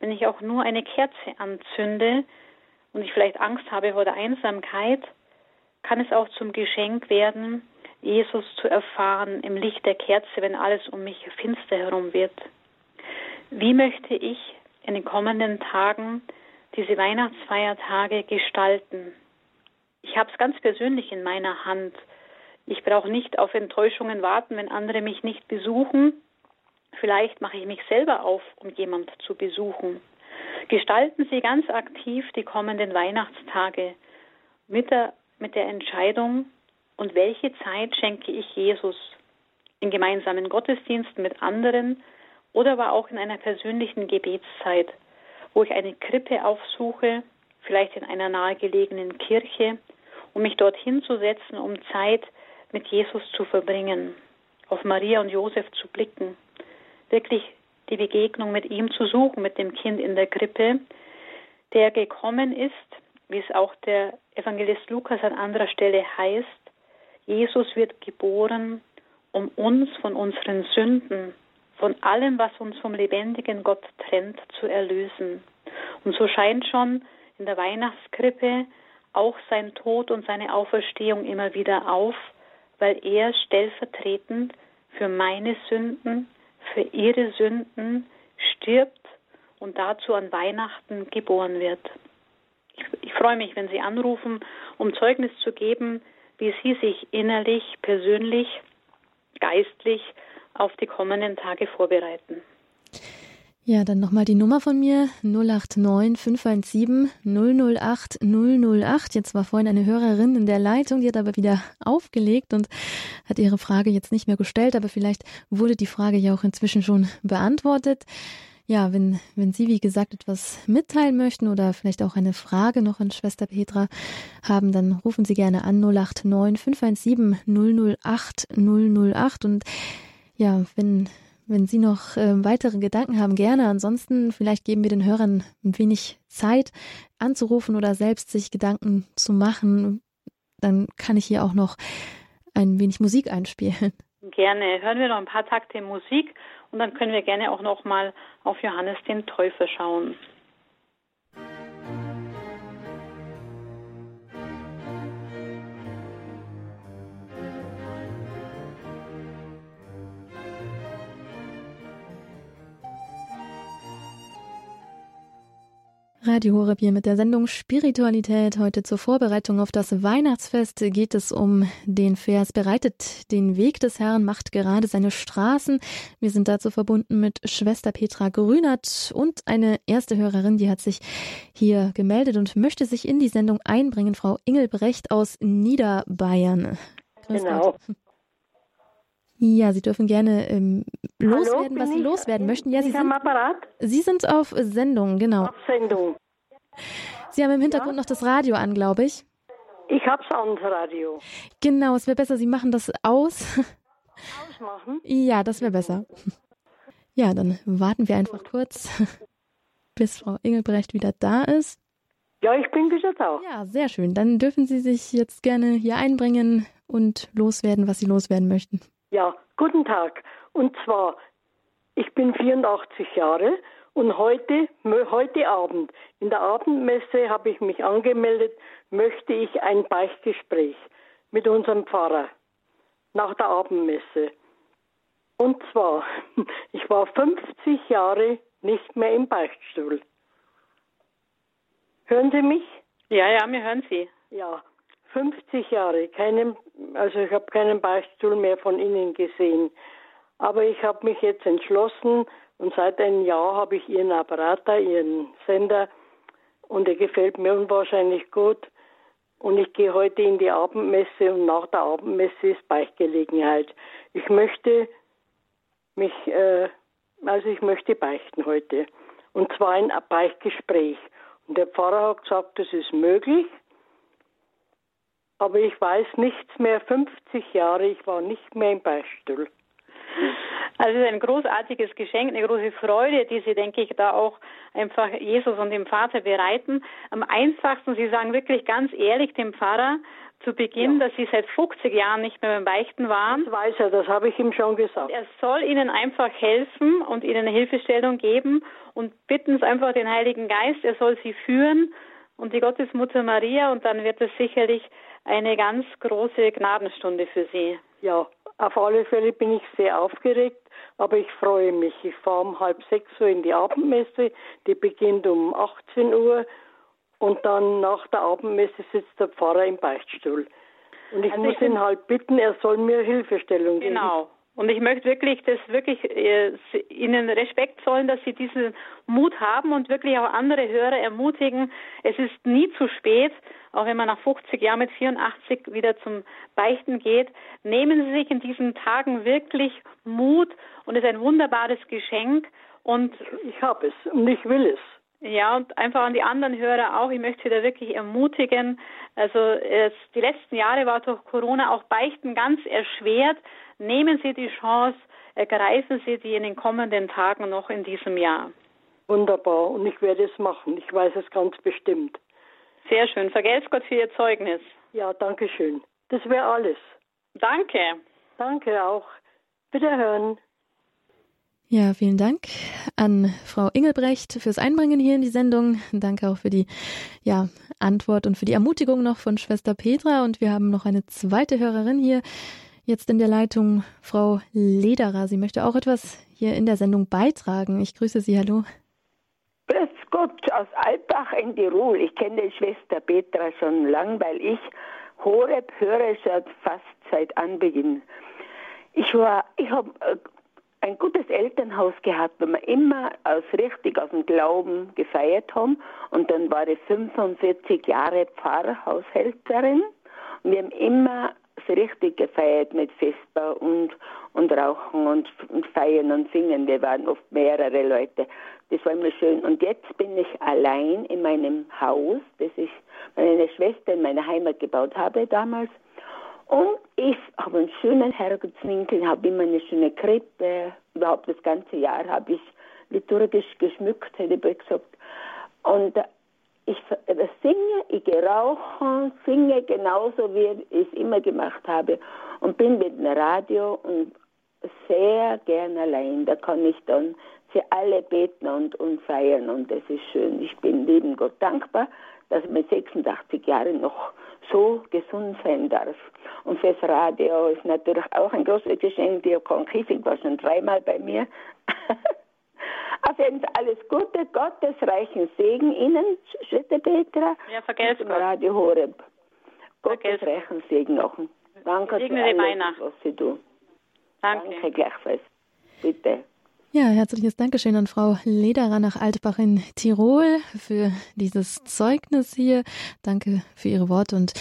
wenn ich auch nur eine Kerze anzünde und ich vielleicht Angst habe vor der Einsamkeit, kann es auch zum Geschenk werden, Jesus zu erfahren im Licht der Kerze, wenn alles um mich finster herum wird. Wie möchte ich in den kommenden Tagen diese Weihnachtsfeiertage gestalten? Ich habe es ganz persönlich in meiner Hand. Ich brauche nicht auf Enttäuschungen warten, wenn andere mich nicht besuchen. Vielleicht mache ich mich selber auf, um jemand zu besuchen. Gestalten Sie ganz aktiv die kommenden Weihnachtstage mit der, mit der Entscheidung, und welche Zeit schenke ich Jesus in gemeinsamen Gottesdiensten mit anderen oder aber auch in einer persönlichen Gebetszeit, wo ich eine Krippe aufsuche, vielleicht in einer nahegelegenen Kirche, um mich dorthin zu setzen, um Zeit mit Jesus zu verbringen, auf Maria und Josef zu blicken, wirklich die Begegnung mit ihm zu suchen, mit dem Kind in der Krippe, der gekommen ist, wie es auch der Evangelist Lukas an anderer Stelle heißt, Jesus wird geboren, um uns von unseren Sünden, von allem, was uns vom lebendigen Gott trennt, zu erlösen. Und so scheint schon in der Weihnachtskrippe auch sein Tod und seine Auferstehung immer wieder auf, weil er stellvertretend für meine Sünden, für ihre Sünden stirbt und dazu an Weihnachten geboren wird. Ich, ich freue mich, wenn Sie anrufen, um Zeugnis zu geben, wie Sie sich innerlich, persönlich, geistlich auf die kommenden Tage vorbereiten. Ja, dann nochmal die Nummer von mir 089 517 008 008. Jetzt war vorhin eine Hörerin in der Leitung, die hat aber wieder aufgelegt und hat ihre Frage jetzt nicht mehr gestellt, aber vielleicht wurde die Frage ja auch inzwischen schon beantwortet. Ja, wenn, wenn Sie, wie gesagt, etwas mitteilen möchten oder vielleicht auch eine Frage noch an Schwester Petra haben, dann rufen Sie gerne an 089 517 008 008 und ja, wenn wenn Sie noch äh, weitere Gedanken haben, gerne. Ansonsten vielleicht geben wir den Hörern ein wenig Zeit anzurufen oder selbst sich Gedanken zu machen. Dann kann ich hier auch noch ein wenig Musik einspielen. Gerne. Hören wir noch ein paar Takte Musik und dann können wir gerne auch noch mal auf Johannes den Täufer schauen. Radio Horeb hier mit der Sendung Spiritualität. Heute zur Vorbereitung auf das Weihnachtsfest geht es um den Vers Bereitet den Weg des Herrn, macht gerade seine Straßen. Wir sind dazu verbunden mit Schwester Petra Grünert und eine erste Hörerin, die hat sich hier gemeldet und möchte sich in die Sendung einbringen. Frau Ingelbrecht aus Niederbayern. Grüß genau. Gott. Ja, Sie dürfen gerne ähm, loswerden, Hallo, was Sie loswerden möchten. Ja, Sie sind, Sie sind auf Sendung, genau. Auf Sendung. Sie haben im Hintergrund ja? noch das Radio an, glaube ich. Ich hab's an, das Radio. Genau, es wäre besser, Sie machen das aus. Ausmachen? Ja, das wäre besser. Ja, dann warten wir einfach kurz, bis Frau Engelbrecht wieder da ist. Ja, ich bin wieder da. Ja, sehr schön. Dann dürfen Sie sich jetzt gerne hier einbringen und loswerden, was Sie loswerden möchten. Ja, guten Tag. Und zwar, ich bin 84 Jahre und heute, heute Abend, in der Abendmesse habe ich mich angemeldet, möchte ich ein Beichtgespräch mit unserem Pfarrer nach der Abendmesse. Und zwar, ich war 50 Jahre nicht mehr im Beichtstuhl. Hören Sie mich? Ja, ja, wir hören Sie. Ja, 50 Jahre, keinen, also ich habe keinen Beichtstuhl mehr von Ihnen gesehen. Aber ich habe mich jetzt entschlossen und seit einem Jahr habe ich Ihren Apparat da, Ihren Sender und er gefällt mir unwahrscheinlich gut. Und ich gehe heute in die Abendmesse und nach der Abendmesse ist Beichtgelegenheit. Ich möchte mich, äh, also ich möchte beichten heute. Und zwar ein Beichtgespräch. Und der Pfarrer hat gesagt, das ist möglich aber ich weiß nichts mehr. 50 Jahre, ich war nicht mehr im Beichtstuhl. Also es ist ein großartiges Geschenk, eine große Freude, die Sie, denke ich, da auch einfach Jesus und dem Vater bereiten. Am einfachsten, Sie sagen wirklich ganz ehrlich dem Pfarrer zu Beginn, ja. dass Sie seit 50 Jahren nicht mehr beim Beichten waren. Das weiß er, das habe ich ihm schon gesagt. Er soll Ihnen einfach helfen und Ihnen eine Hilfestellung geben und bitten Sie einfach den Heiligen Geist, er soll Sie führen und die Gottesmutter Maria und dann wird es sicherlich eine ganz große Gnadenstunde für Sie. Ja, auf alle Fälle bin ich sehr aufgeregt, aber ich freue mich. Ich fahre um halb sechs Uhr in die Abendmesse, die beginnt um 18 Uhr und dann nach der Abendmesse sitzt der Pfarrer im Beichtstuhl. Und ich also muss ich ihn halt bitten, er soll mir Hilfestellung geben. Genau. Und ich möchte wirklich, dass wirklich äh, Ihnen Respekt zollen, dass Sie diesen Mut haben und wirklich auch andere Hörer ermutigen. Es ist nie zu spät, auch wenn man nach 50 Jahren mit 84 wieder zum Beichten geht. Nehmen Sie sich in diesen Tagen wirklich Mut und es ist ein wunderbares Geschenk. Und ich habe es und ich will es. Ja, und einfach an die anderen Hörer auch. Ich möchte Sie da wirklich ermutigen. Also es, die letzten Jahre war durch Corona auch Beichten ganz erschwert. Nehmen Sie die Chance, ergreifen Sie die in den kommenden Tagen noch in diesem Jahr. Wunderbar. Und ich werde es machen. Ich weiß es ganz bestimmt. Sehr schön. Vergelt's Gott für Ihr Zeugnis. Ja, danke schön. Das wäre alles. Danke. Danke auch. Wiederhören. Ja, vielen Dank an Frau Ingelbrecht fürs Einbringen hier in die Sendung. Danke auch für die ja, Antwort und für die Ermutigung noch von Schwester Petra. Und wir haben noch eine zweite Hörerin hier jetzt in der Leitung, Frau Lederer. Sie möchte auch etwas hier in der Sendung beitragen. Ich grüße Sie. Hallo. Grüß Gott aus Altbach in Tirol. Ich kenne Schwester Petra schon lang, weil ich Horeb höre seit fast seit Anbeginn. Ich war, ich habe äh, ein gutes Elternhaus gehabt, wo wir immer aus richtig aus dem Glauben gefeiert haben. Und dann war ich 45 Jahre Pfarrhaushälterin. Und wir haben immer richtig gefeiert mit Vesper und, und Rauchen und, und Feiern und Singen. Wir waren oft mehrere Leute. Das war immer schön. Und jetzt bin ich allein in meinem Haus, das ich meine Schwester in meiner Heimat gebaut habe damals. Und ich habe einen schönen Herrgottswinkel, habe immer eine schöne Krippe. Überhaupt das ganze Jahr habe ich liturgisch geschmückt, hätte ich gesagt. Und ich singe, ich gehe rauchen, singe genauso, wie ich es immer gemacht habe. Und bin mit dem Radio und sehr gern allein. Da kann ich dann für alle beten und, und feiern und das ist schön. Ich bin lieben Gott dankbar, dass ich mit 86 Jahren noch so gesund sein darf. Und fürs Radio ist natürlich auch ein großes Geschenk. Diakon Kiesing war schon dreimal bei mir. Auf jeden Fall alles Gute, Gottes reichen Segen Ihnen, Schritte Petra. Ja, vergelt's Gott. Radio Horeb. Gottes reichen Segen auch. Danke für alles, was Sie tun. Danke. Danke gleichfalls. Bitte. Ja, herzliches Dankeschön an Frau Lederer nach Altbach in Tirol für dieses Zeugnis hier. Danke für Ihre Worte und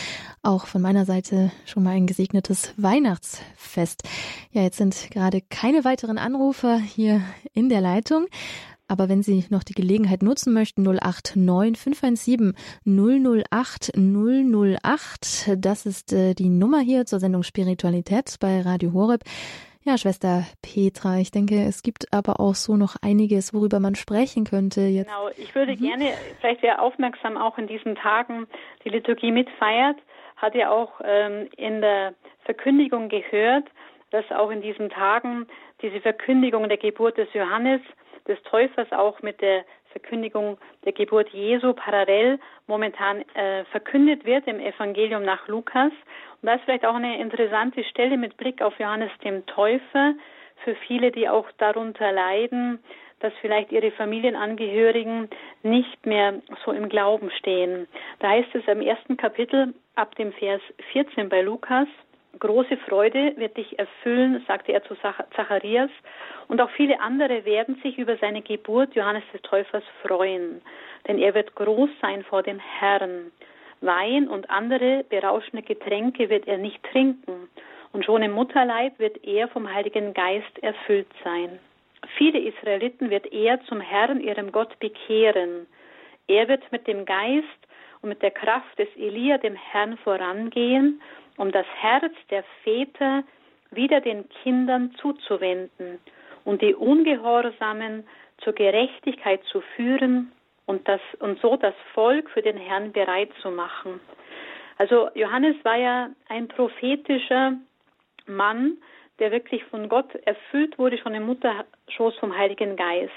auch von meiner Seite schon mal ein gesegnetes Weihnachtsfest. Ja, jetzt sind gerade keine weiteren Anrufer hier in der Leitung. Aber wenn Sie noch die Gelegenheit nutzen möchten, 089 517 008 008, das ist äh, die Nummer hier zur Sendung Spiritualität bei Radio Horeb. Ja, Schwester Petra, ich denke, es gibt aber auch so noch einiges, worüber man sprechen könnte. Jetzt. Genau, ich würde mhm. gerne, vielleicht wer aufmerksam auch in diesen Tagen die Liturgie mitfeiert, hat ja auch ähm, in der Verkündigung gehört, dass auch in diesen Tagen diese Verkündigung der Geburt des Johannes, des Täufers, auch mit der Verkündigung der Geburt Jesu parallel momentan äh, verkündet wird im Evangelium nach Lukas. Und das ist vielleicht auch eine interessante Stelle mit Blick auf Johannes dem Täufer für viele, die auch darunter leiden, dass vielleicht ihre Familienangehörigen nicht mehr so im Glauben stehen. Da heißt es im ersten Kapitel ab dem Vers 14 bei Lukas, Große Freude wird dich erfüllen, sagte er zu Zacharias, und auch viele andere werden sich über seine Geburt Johannes des Täufers freuen, denn er wird groß sein vor dem Herrn. Wein und andere berauschende Getränke wird er nicht trinken, und schon im Mutterleib wird er vom Heiligen Geist erfüllt sein. Viele Israeliten wird er zum Herrn, ihrem Gott, bekehren. Er wird mit dem Geist und mit der Kraft des Elia dem Herrn vorangehen um das Herz der Väter wieder den Kindern zuzuwenden und die Ungehorsamen zur Gerechtigkeit zu führen und, das, und so das Volk für den Herrn bereit zu machen. Also Johannes war ja ein prophetischer Mann, der wirklich von Gott erfüllt wurde, schon im Mutterschoß vom Heiligen Geist.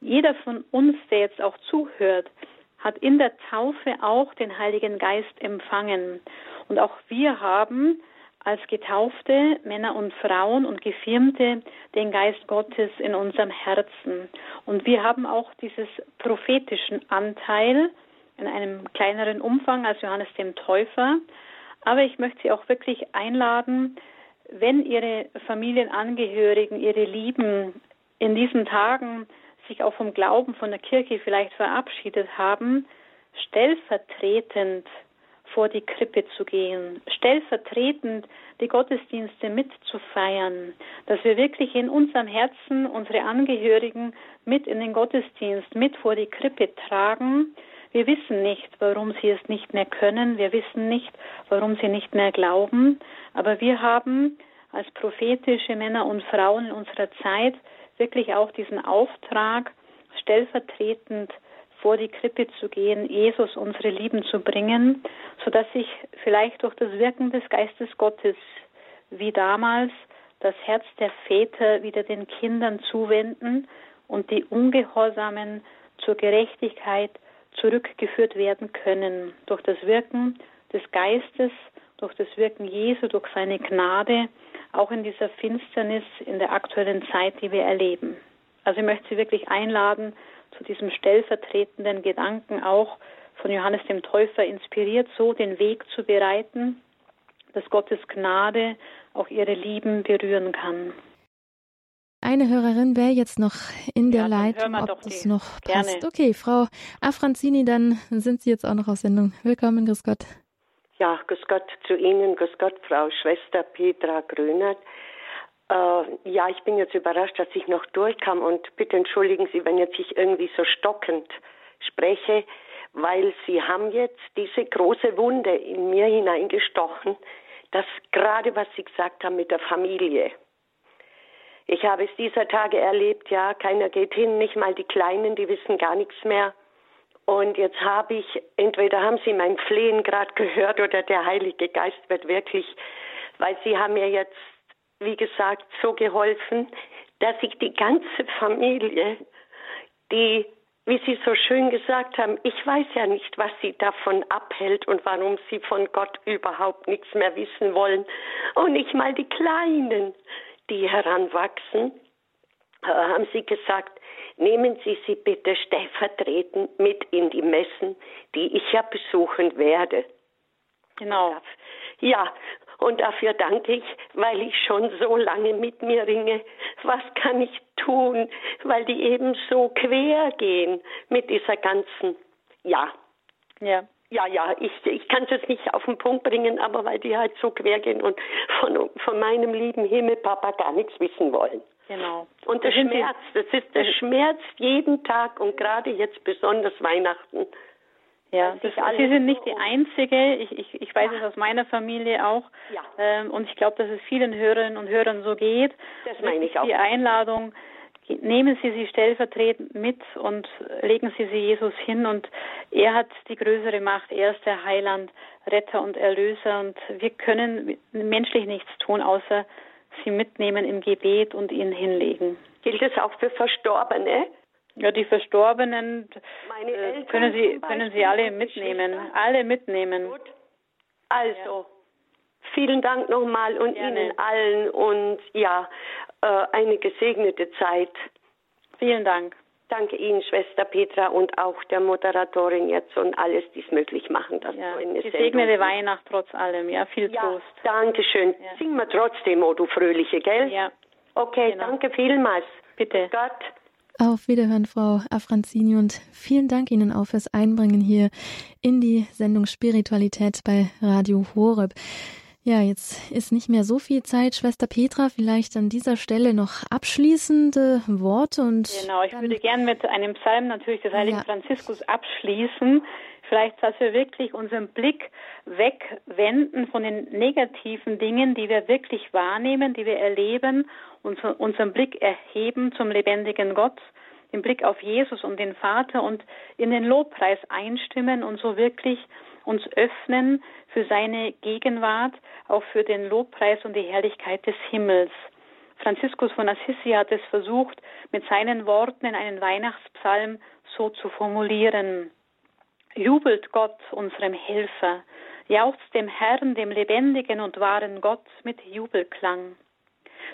Jeder von uns, der jetzt auch zuhört, hat in der Taufe auch den Heiligen Geist empfangen. Und auch wir haben als Getaufte, Männer und Frauen und Gefirmte, den Geist Gottes in unserem Herzen. Und wir haben auch dieses prophetischen Anteil in einem kleineren Umfang als Johannes dem Täufer. Aber ich möchte Sie auch wirklich einladen, wenn Ihre Familienangehörigen, Ihre Lieben in diesen Tagen sich auch vom Glauben von der Kirche vielleicht verabschiedet haben, stellvertretend vor die Krippe zu gehen, stellvertretend die Gottesdienste mitzufeiern, dass wir wirklich in unserem Herzen unsere Angehörigen mit in den Gottesdienst, mit vor die Krippe tragen. Wir wissen nicht, warum sie es nicht mehr können, wir wissen nicht, warum sie nicht mehr glauben, aber wir haben als prophetische Männer und Frauen in unserer Zeit wirklich auch diesen Auftrag, stellvertretend vor die Krippe zu gehen, Jesus unsere Lieben zu bringen, so dass sich vielleicht durch das Wirken des Geistes Gottes wie damals das Herz der Väter wieder den Kindern zuwenden und die Ungehorsamen zur Gerechtigkeit zurückgeführt werden können durch das Wirken des Geistes, durch das Wirken Jesu, durch seine Gnade, auch in dieser Finsternis in der aktuellen Zeit, die wir erleben. Also ich möchte Sie wirklich einladen, zu diesem stellvertretenden Gedanken auch von Johannes dem Täufer inspiriert, so den Weg zu bereiten, dass Gottes Gnade auch ihre Lieben berühren kann. Eine Hörerin wäre jetzt noch in der ja, Leitung, ob das noch passt. Gerne. Okay, Frau Afranzini, dann sind Sie jetzt auch noch auf Sendung. Willkommen, grüß Gott. Ja, grüß Gott zu Ihnen, grüß Gott, Frau Schwester Petra Grönert. Äh, ja, ich bin jetzt überrascht, dass ich noch durchkam und bitte entschuldigen Sie, wenn jetzt ich irgendwie so stockend spreche, weil Sie haben jetzt diese große Wunde in mir hineingestochen, das gerade was Sie gesagt haben mit der Familie. Ich habe es dieser Tage erlebt, ja, keiner geht hin, nicht mal die Kleinen, die wissen gar nichts mehr. Und jetzt habe ich, entweder haben Sie mein Flehen gerade gehört oder der Heilige Geist wird wirklich, weil Sie haben mir jetzt wie gesagt, so geholfen, dass ich die ganze Familie, die, wie Sie so schön gesagt haben, ich weiß ja nicht, was sie davon abhält und warum sie von Gott überhaupt nichts mehr wissen wollen. Und nicht mal die Kleinen, die heranwachsen, äh, haben sie gesagt, nehmen Sie sie bitte stellvertretend mit in die Messen, die ich ja besuchen werde. Genau. Ja, und dafür danke ich, weil ich schon so lange mit mir ringe. Was kann ich tun? Weil die eben so quer gehen mit dieser ganzen, ja. Ja. Ja, ja, ich, ich kann es jetzt nicht auf den Punkt bringen, aber weil die halt so quer gehen und von, von meinem lieben Himmelpapa gar nichts wissen wollen. Genau. Und das schmerzt, das ist, das schmerzt jeden Tag und gerade jetzt besonders Weihnachten. Ja, das, Sie sind nicht die Einzige. Ich, ich, ich weiß ja. es aus meiner Familie auch. Ja. Ähm, und ich glaube, dass es vielen Hörerinnen und Hörern so geht. Das meine ich auch. Die Einladung, nehmen Sie sie stellvertretend mit und legen Sie sie Jesus hin. Und er hat die größere Macht. Er ist der Heiland, Retter und Erlöser. Und wir können menschlich nichts tun, außer sie mitnehmen im Gebet und ihnen hinlegen. Gilt es auch für Verstorbene? Ja, die Verstorbenen äh, können Sie können Sie alle mitnehmen, alle mitnehmen. Gut. Also ja. vielen Dank nochmal und Gerne. Ihnen allen und ja äh, eine gesegnete Zeit. Vielen Dank. Danke Ihnen, Schwester Petra, und auch der Moderatorin jetzt und alles, die es möglich machen. Dass ja, so eine gesegnete Weihnacht trotz allem, ja, viel ja, Trost. Danke schön. Ja. Singen wir trotzdem, oh du Fröhliche, gell? Ja. Okay, genau. danke vielmals. Bitte. Gott. Auf Wiederhören, Frau Afranzini, und vielen Dank Ihnen auch fürs Einbringen hier in die Sendung Spiritualität bei Radio Horeb. Ja, jetzt ist nicht mehr so viel Zeit. Schwester Petra, vielleicht an dieser Stelle noch abschließende Worte und. Genau, ich würde gerne mit einem Psalm natürlich des Heiligen ja. Franziskus abschließen. Vielleicht, dass wir wirklich unseren Blick wegwenden von den negativen Dingen, die wir wirklich wahrnehmen, die wir erleben unseren Blick erheben zum lebendigen Gott, den Blick auf Jesus und den Vater und in den Lobpreis einstimmen und so wirklich uns öffnen für seine Gegenwart, auch für den Lobpreis und die Herrlichkeit des Himmels. Franziskus von Assisi hat es versucht, mit seinen Worten in einen Weihnachtspsalm so zu formulieren. Jubelt Gott, unserem Helfer, jauchzt dem Herrn, dem lebendigen und wahren Gott mit Jubelklang.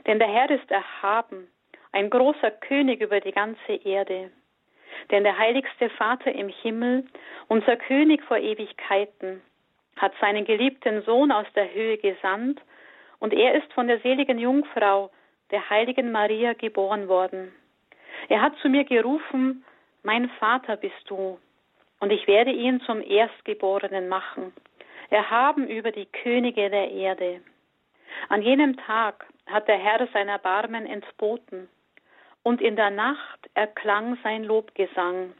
Denn der Herr ist erhaben, ein großer König über die ganze Erde. Denn der heiligste Vater im Himmel, unser König vor Ewigkeiten, hat seinen geliebten Sohn aus der Höhe gesandt, und er ist von der seligen Jungfrau, der heiligen Maria, geboren worden. Er hat zu mir gerufen, mein Vater bist du, und ich werde ihn zum Erstgeborenen machen, erhaben über die Könige der Erde. An jenem Tag hat der Herr sein Erbarmen entboten, und in der Nacht erklang sein Lobgesang.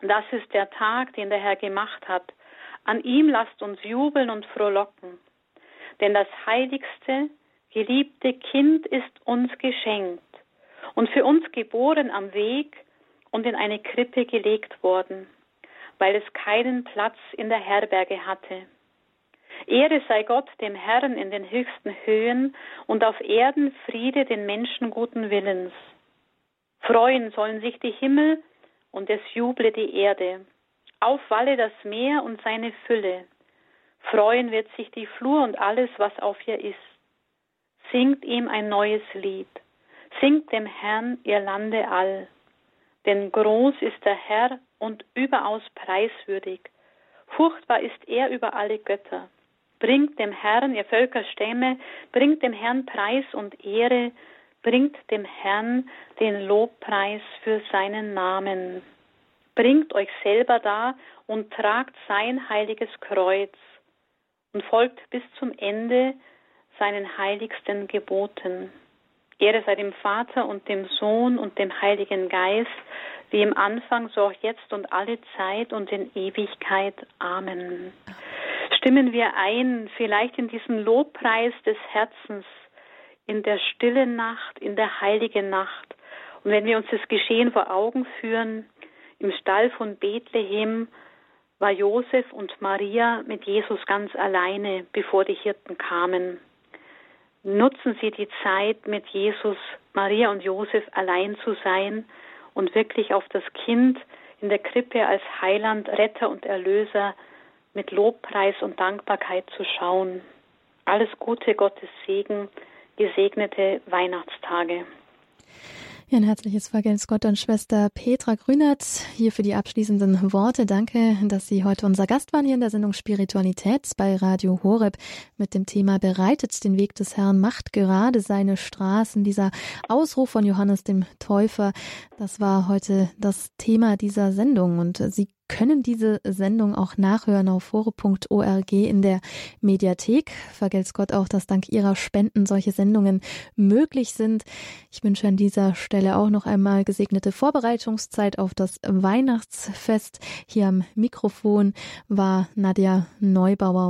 Das ist der Tag, den der Herr gemacht hat. An ihm lasst uns jubeln und frohlocken. Denn das heiligste, geliebte Kind ist uns geschenkt und für uns geboren am Weg und in eine Krippe gelegt worden, weil es keinen Platz in der Herberge hatte. Ehre sei Gott, dem Herrn in den höchsten Höhen und auf Erden Friede den Menschen guten Willens. Freuen sollen sich die Himmel und es juble die Erde. Aufwalle das Meer und seine Fülle. Freuen wird sich die Flur und alles, was auf ihr ist. Singt ihm ein neues Lied. Singt dem Herrn ihr Lande all. Denn groß ist der Herr und überaus preiswürdig. Furchtbar ist er über alle Götter. Bringt dem Herrn, ihr Völkerstämme, bringt dem Herrn Preis und Ehre, bringt dem Herrn den Lobpreis für seinen Namen. Bringt euch selber da und tragt sein heiliges Kreuz und folgt bis zum Ende seinen heiligsten Geboten. Ehre sei dem Vater und dem Sohn und dem Heiligen Geist, wie im Anfang, so auch jetzt und alle Zeit und in Ewigkeit. Amen. Stimmen wir ein, vielleicht in diesen Lobpreis des Herzens, in der stillen Nacht, in der heiligen Nacht. Und wenn wir uns das Geschehen vor Augen führen, im Stall von Bethlehem war Josef und Maria mit Jesus ganz alleine, bevor die Hirten kamen. Nutzen Sie die Zeit, mit Jesus, Maria und Josef allein zu sein und wirklich auf das Kind in der Krippe als Heiland, Retter und Erlöser mit Lobpreis und Dankbarkeit zu schauen. Alles Gute, Gottes Segen, gesegnete Weihnachtstage. Ein herzliches Vergelt's Gott an Schwester Petra Grünert hier für die abschließenden Worte. Danke, dass Sie heute unser Gast waren hier in der Sendung Spiritualität bei Radio Horeb mit dem Thema Bereitet den Weg des Herrn, macht gerade seine Straßen. Dieser Ausruf von Johannes dem Täufer, das war heute das Thema dieser Sendung und Sie können diese Sendung auch nachhören auf fore.org in der Mediathek. Vergelt's Gott auch, dass dank Ihrer Spenden solche Sendungen möglich sind. Ich wünsche an dieser Stelle auch noch einmal gesegnete Vorbereitungszeit auf das Weihnachtsfest. Hier am Mikrofon war Nadja Neubauer.